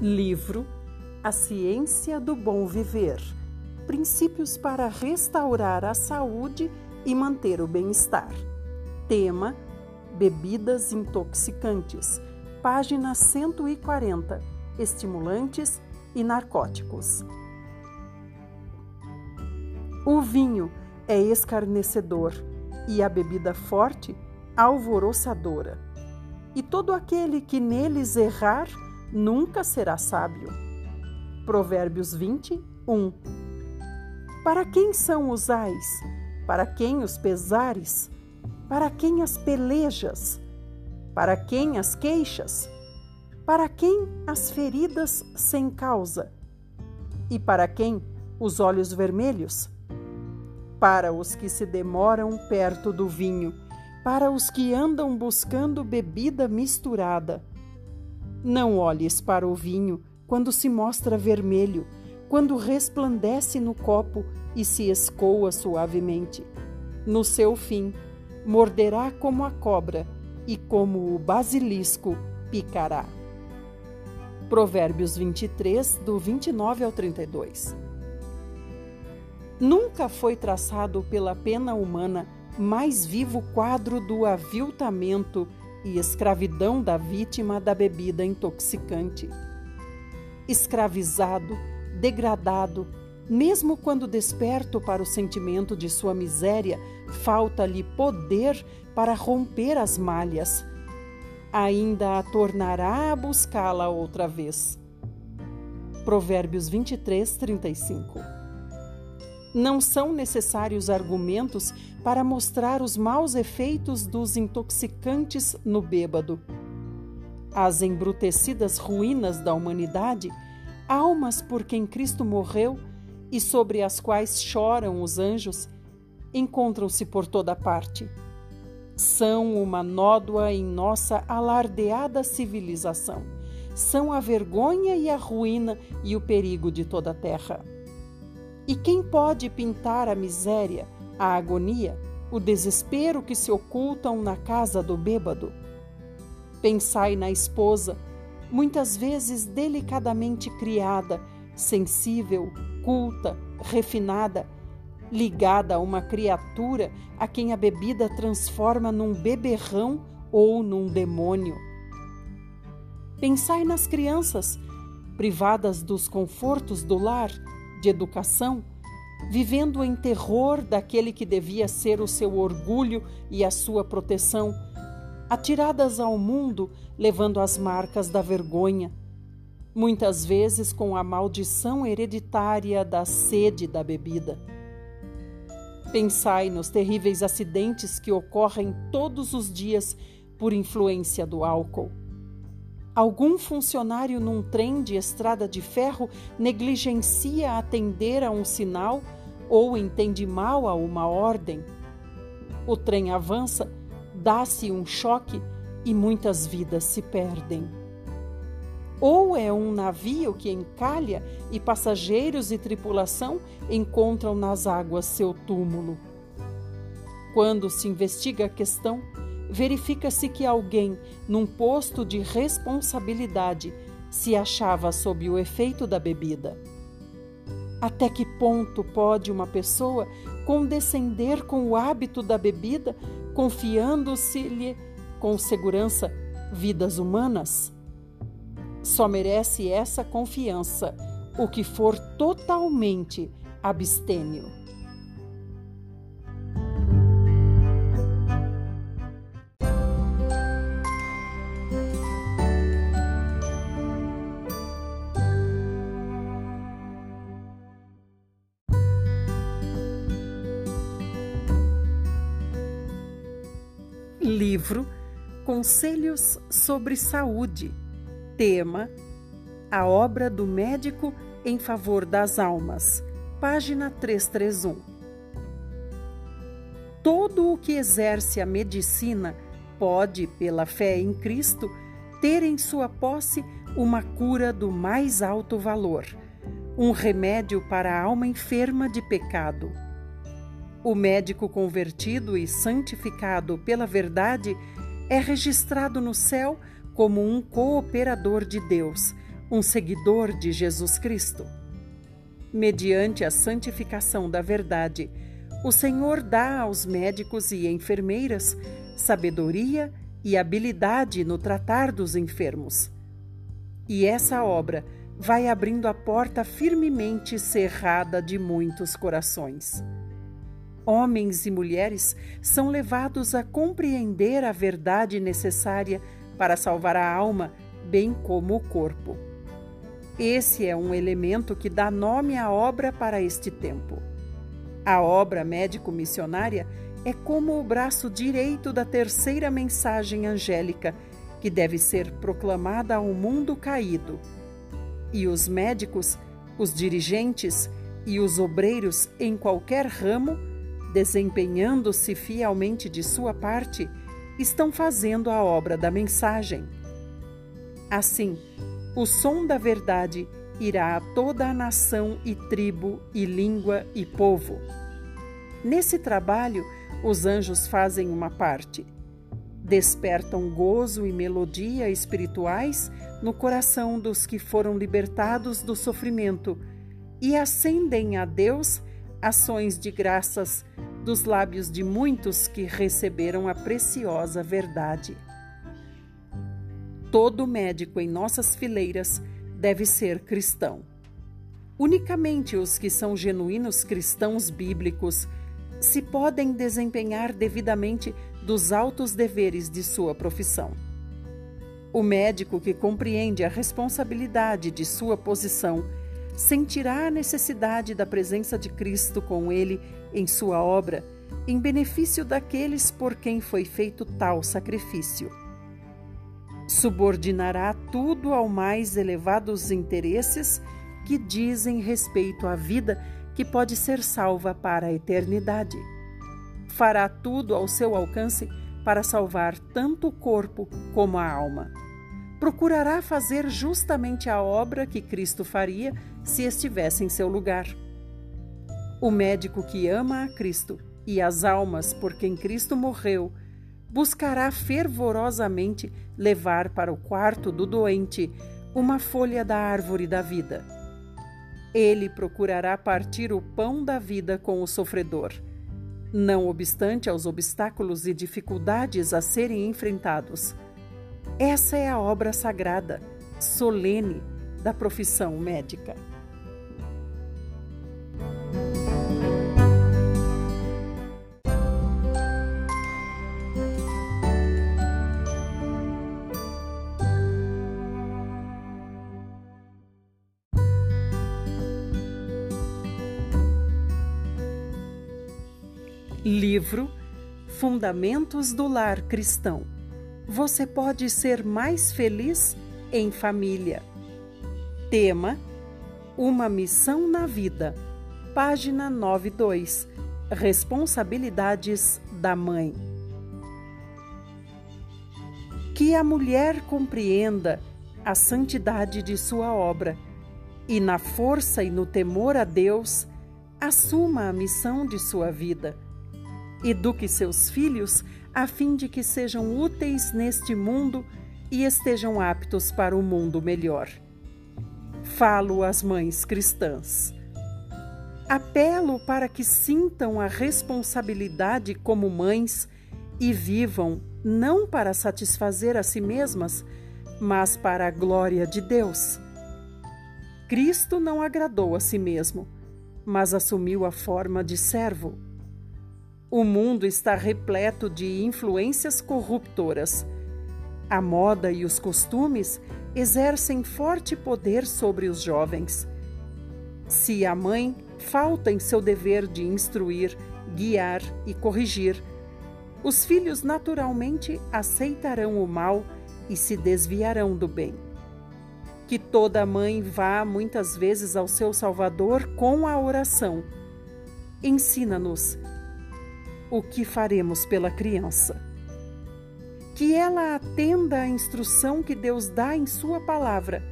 Livro A Ciência do Bom Viver Princípios para restaurar a saúde e manter o bem-estar. Tema: Bebidas intoxicantes. Página 140. Estimulantes e narcóticos. O vinho é escarnecedor e a bebida forte alvoroçadora. E todo aquele que neles errar nunca será sábio. Provérbios 20, 1. Para quem são os ais? Para quem os pesares? Para quem as pelejas? Para quem as queixas? Para quem as feridas sem causa? E para quem os olhos vermelhos? Para os que se demoram perto do vinho, para os que andam buscando bebida misturada. Não olhes para o vinho quando se mostra vermelho, quando resplandece no copo e se escoa suavemente. No seu fim, morderá como a cobra e como o basilisco picará. Provérbios 23, do 29 ao 32. Nunca foi traçado pela pena humana mais vivo quadro do aviltamento e escravidão da vítima da bebida intoxicante. Escravizado, degradado, mesmo quando desperto para o sentimento de sua miséria, falta-lhe poder para romper as malhas. Ainda a tornará a buscá-la outra vez. Provérbios 23, 35 Não são necessários argumentos para mostrar os maus efeitos dos intoxicantes no bêbado. As embrutecidas ruínas da humanidade, almas por quem Cristo morreu e sobre as quais choram os anjos, encontram-se por toda parte. São uma nódoa em nossa alardeada civilização. São a vergonha e a ruína e o perigo de toda a terra. E quem pode pintar a miséria? a agonia, o desespero que se ocultam na casa do bêbado. Pensai na esposa, muitas vezes delicadamente criada, sensível, culta, refinada, ligada a uma criatura a quem a bebida transforma num beberrão ou num demônio. Pensai nas crianças, privadas dos confortos do lar, de educação, vivendo em terror daquele que devia ser o seu orgulho e a sua proteção, atiradas ao mundo, levando as marcas da vergonha, muitas vezes com a maldição hereditária da sede da bebida. Pensai nos terríveis acidentes que ocorrem todos os dias por influência do álcool. Algum funcionário num trem de estrada de ferro negligencia atender a um sinal ou entende mal a uma ordem. O trem avança, dá-se um choque e muitas vidas se perdem. Ou é um navio que encalha e passageiros e tripulação encontram nas águas seu túmulo. Quando se investiga a questão, verifica-se que alguém, num posto de responsabilidade, se achava sob o efeito da bebida. Até que ponto pode uma pessoa condescender com o hábito da bebida, confiando-se-lhe com segurança vidas humanas? Só merece essa confiança o que for totalmente abstêmio. Livro Conselhos sobre Saúde. Tema: A obra do médico em favor das almas. Página 331. Todo o que exerce a medicina pode, pela fé em Cristo, ter em sua posse uma cura do mais alto valor, um remédio para a alma enferma de pecado o médico convertido e santificado pela verdade é registrado no céu como um cooperador de Deus, um seguidor de Jesus Cristo. Mediante a santificação da verdade, o Senhor dá aos médicos e enfermeiras sabedoria e habilidade no tratar dos enfermos. E essa obra vai abrindo a porta firmemente cerrada de muitos corações. Homens e mulheres são levados a compreender a verdade necessária para salvar a alma, bem como o corpo. Esse é um elemento que dá nome à obra para este tempo. A obra médico-missionária é como o braço direito da terceira mensagem angélica, que deve ser proclamada ao mundo caído. E os médicos, os dirigentes e os obreiros em qualquer ramo, desempenhando-se fielmente de sua parte, estão fazendo a obra da mensagem. Assim, o som da verdade irá a toda a nação e tribo e língua e povo. Nesse trabalho, os anjos fazem uma parte. Despertam gozo e melodia espirituais no coração dos que foram libertados do sofrimento e acendem a Deus ações de graças dos lábios de muitos que receberam a preciosa verdade. Todo médico em nossas fileiras deve ser cristão. Unicamente os que são genuínos cristãos bíblicos se podem desempenhar devidamente dos altos deveres de sua profissão. O médico que compreende a responsabilidade de sua posição sentirá a necessidade da presença de Cristo com ele em sua obra, em benefício daqueles por quem foi feito tal sacrifício subordinará tudo ao mais elevados interesses que dizem respeito à vida que pode ser salva para a eternidade. Fará tudo ao seu alcance para salvar tanto o corpo como a alma. Procurará fazer justamente a obra que Cristo faria se estivesse em seu lugar. O médico que ama a Cristo e as almas por quem Cristo morreu buscará fervorosamente levar para o quarto do doente uma folha da árvore da vida. Ele procurará partir o pão da vida com o sofredor, não obstante aos obstáculos e dificuldades a serem enfrentados. Essa é a obra sagrada, solene, da profissão médica. Livro Fundamentos do Lar Cristão. Você pode ser mais feliz em família. Tema: Uma missão na vida. Página 92. Responsabilidades da mãe. Que a mulher compreenda a santidade de sua obra e, na força e no temor a Deus, assuma a missão de sua vida Eduque seus filhos a fim de que sejam úteis neste mundo e estejam aptos para o um mundo melhor. Falo às mães cristãs. Apelo para que sintam a responsabilidade como mães e vivam não para satisfazer a si mesmas, mas para a glória de Deus. Cristo não agradou a si mesmo, mas assumiu a forma de servo o mundo está repleto de influências corruptoras. A moda e os costumes exercem forte poder sobre os jovens. Se a mãe falta em seu dever de instruir, guiar e corrigir, os filhos naturalmente aceitarão o mal e se desviarão do bem. Que toda mãe vá muitas vezes ao seu Salvador com a oração. Ensina-nos o que faremos pela criança. Que ela atenda à instrução que Deus dá em Sua palavra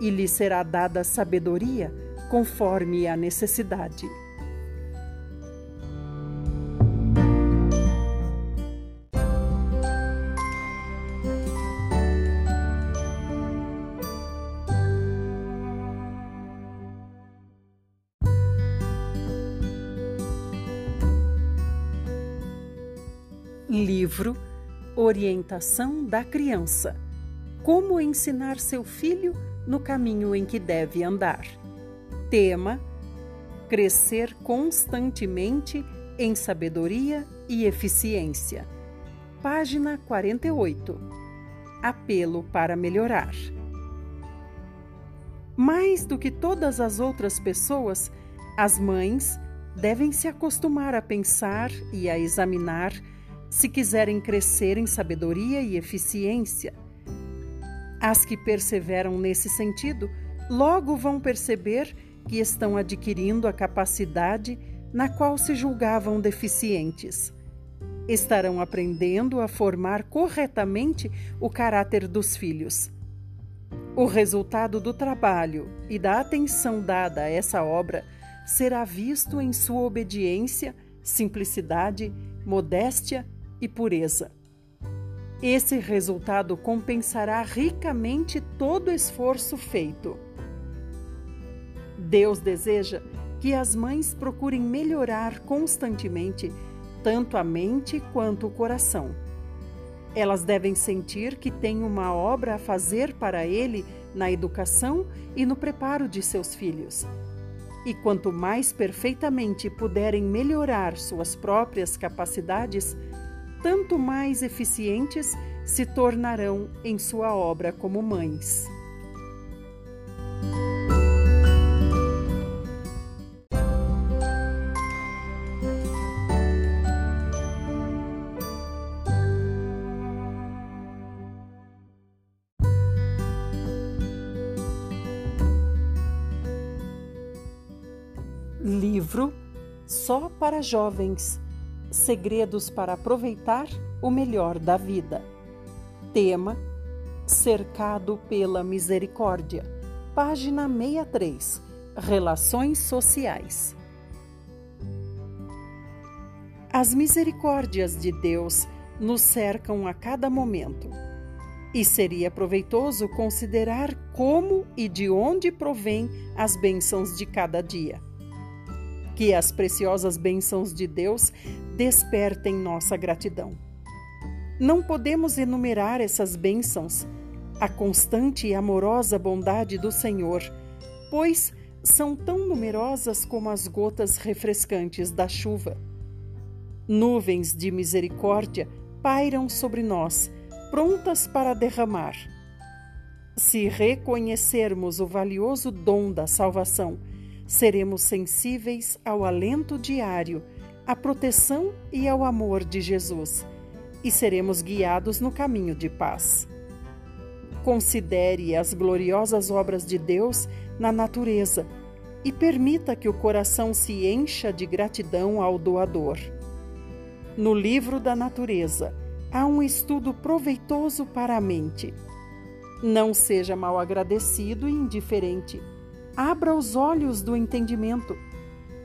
e lhe será dada sabedoria conforme a necessidade. Livro Orientação da Criança Como ensinar seu filho no caminho em que deve andar. Tema: Crescer constantemente em sabedoria e eficiência. Página 48. Apelo para melhorar. Mais do que todas as outras pessoas, as mães devem se acostumar a pensar e a examinar se quiserem crescer em sabedoria e eficiência. As que perseveram nesse sentido logo vão perceber que estão adquirindo a capacidade na qual se julgavam deficientes. Estarão aprendendo a formar corretamente o caráter dos filhos. O resultado do trabalho e da atenção dada a essa obra será visto em sua obediência, simplicidade, modéstia e pureza. Esse resultado compensará ricamente todo o esforço feito. Deus deseja que as mães procurem melhorar constantemente tanto a mente quanto o coração. Elas devem sentir que têm uma obra a fazer para Ele na educação e no preparo de seus filhos. E quanto mais perfeitamente puderem melhorar suas próprias capacidades, tanto mais eficientes se tornarão em sua obra como mães. Livro Só para Jovens Segredos para aproveitar o melhor da vida. Tema: Cercado pela Misericórdia. Página 63. Relações sociais. As misericórdias de Deus nos cercam a cada momento. E seria proveitoso considerar como e de onde provém as bênçãos de cada dia que as preciosas bênçãos de Deus despertem nossa gratidão. Não podemos enumerar essas bênçãos, a constante e amorosa bondade do Senhor, pois são tão numerosas como as gotas refrescantes da chuva. Nuvens de misericórdia pairam sobre nós, prontas para derramar. Se reconhecermos o valioso dom da salvação, seremos sensíveis ao alento diário, à proteção e ao amor de Jesus e seremos guiados no caminho de paz. Considere as gloriosas obras de Deus na natureza e permita que o coração se encha de gratidão ao doador. No livro da natureza há um estudo proveitoso para a mente. Não seja mal agradecido e indiferente Abra os olhos do entendimento.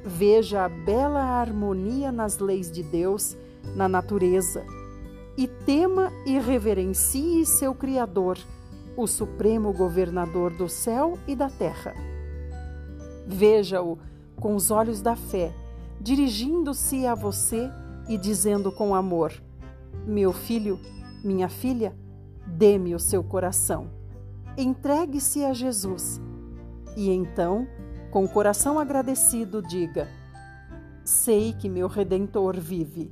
Veja a bela harmonia nas leis de Deus, na natureza, e tema e reverencie seu Criador, o Supremo Governador do céu e da terra. Veja-o com os olhos da fé, dirigindo-se a você e dizendo com amor: Meu filho, minha filha, dê-me o seu coração. Entregue-se a Jesus e então, com o coração agradecido, diga: Sei que meu redentor vive.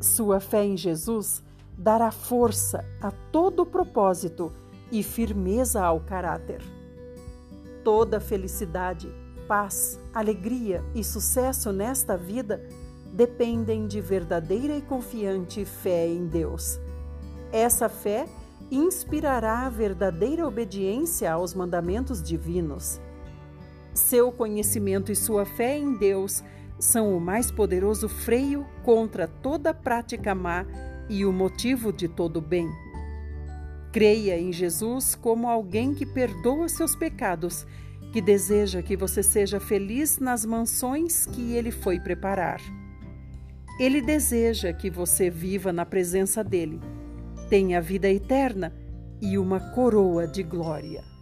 Sua fé em Jesus dará força a todo o propósito e firmeza ao caráter. Toda felicidade, paz, alegria e sucesso nesta vida dependem de verdadeira e confiante fé em Deus. Essa fé é inspirará a verdadeira obediência aos mandamentos divinos. Seu conhecimento e sua fé em Deus são o mais poderoso freio contra toda prática má e o motivo de todo bem. Creia em Jesus como alguém que perdoa seus pecados, que deseja que você seja feliz nas mansões que ele foi preparar. Ele deseja que você viva na presença dele tem a vida eterna e uma coroa de glória.